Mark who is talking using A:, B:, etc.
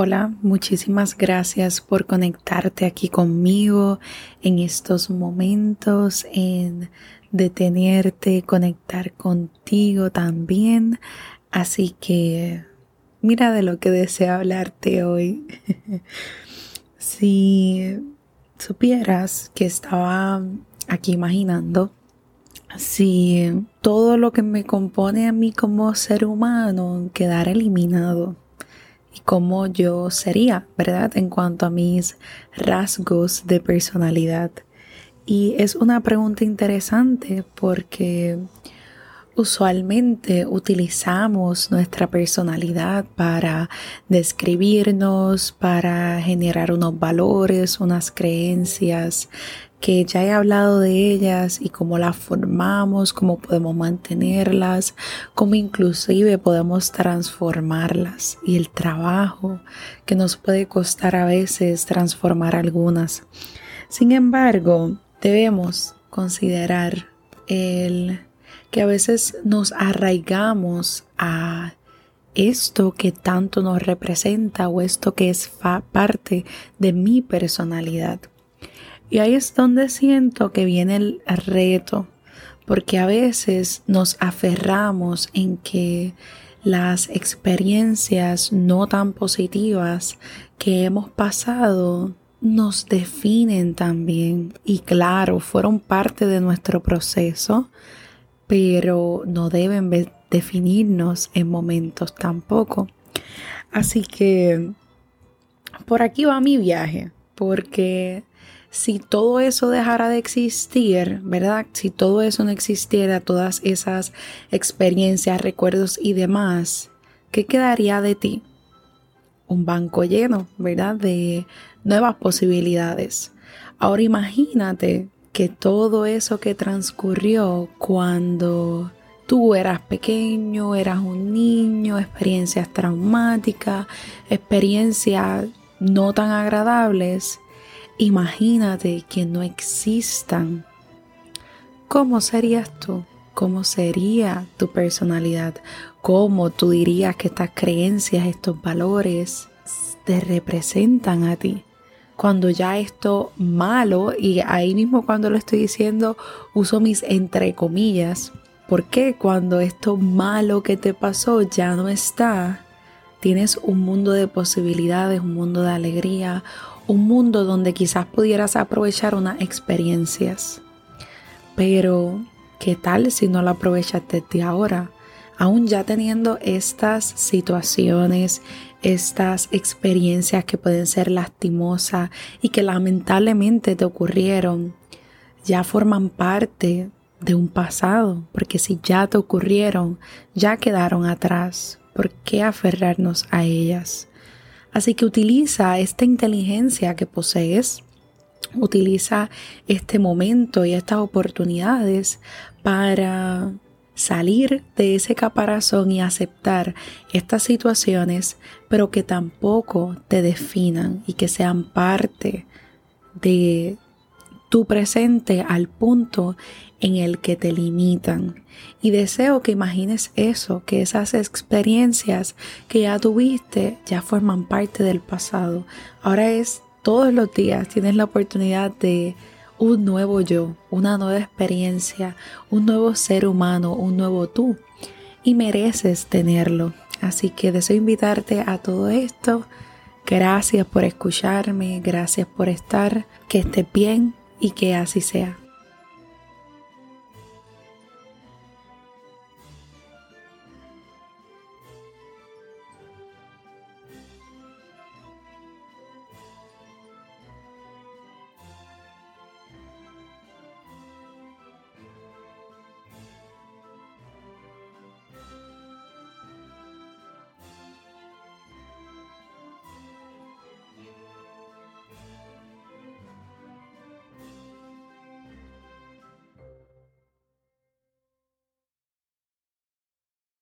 A: Hola, muchísimas gracias por conectarte aquí conmigo en estos momentos, en detenerte, conectar contigo también. Así que mira de lo que deseo hablarte hoy. si supieras que estaba aquí imaginando si todo lo que me compone a mí como ser humano quedara eliminado y cómo yo sería, ¿verdad? En cuanto a mis rasgos de personalidad. Y es una pregunta interesante porque usualmente utilizamos nuestra personalidad para describirnos, para generar unos valores, unas creencias que ya he hablado de ellas y cómo las formamos, cómo podemos mantenerlas, cómo inclusive podemos transformarlas y el trabajo que nos puede costar a veces transformar algunas. Sin embargo, debemos considerar el que a veces nos arraigamos a esto que tanto nos representa o esto que es parte de mi personalidad. Y ahí es donde siento que viene el reto, porque a veces nos aferramos en que las experiencias no tan positivas que hemos pasado nos definen también. Y claro, fueron parte de nuestro proceso, pero no deben definirnos en momentos tampoco. Así que por aquí va mi viaje, porque si todo eso dejara de existir, ¿verdad? Si todo eso no existiera, todas esas experiencias, recuerdos y demás, ¿qué quedaría de ti? Un banco lleno, ¿verdad? De nuevas posibilidades. Ahora imagínate que todo eso que transcurrió cuando tú eras pequeño, eras un niño, experiencias traumáticas, experiencias no tan agradables, Imagínate que no existan. ¿Cómo serías tú? ¿Cómo sería tu personalidad? ¿Cómo tú dirías que estas creencias, estos valores te representan a ti? Cuando ya esto malo, y ahí mismo cuando lo estoy diciendo, uso mis entre comillas, porque cuando esto malo que te pasó ya no está, tienes un mundo de posibilidades, un mundo de alegría, un mundo donde quizás pudieras aprovechar unas experiencias. Pero, ¿qué tal si no lo aprovechas desde ahora? Aún ya teniendo estas situaciones, estas experiencias que pueden ser lastimosas y que lamentablemente te ocurrieron, ya forman parte de un pasado, porque si ya te ocurrieron, ya quedaron atrás. ¿Por qué aferrarnos a ellas? Así que utiliza esta inteligencia que posees, utiliza este momento y estas oportunidades para salir de ese caparazón y aceptar estas situaciones, pero que tampoco te definan y que sean parte de tu presente al punto en el que te limitan. Y deseo que imagines eso, que esas experiencias que ya tuviste ya forman parte del pasado. Ahora es todos los días, tienes la oportunidad de un nuevo yo, una nueva experiencia, un nuevo ser humano, un nuevo tú. Y mereces tenerlo. Así que deseo invitarte a todo esto. Gracias por escucharme, gracias por estar, que estés bien y que así sea.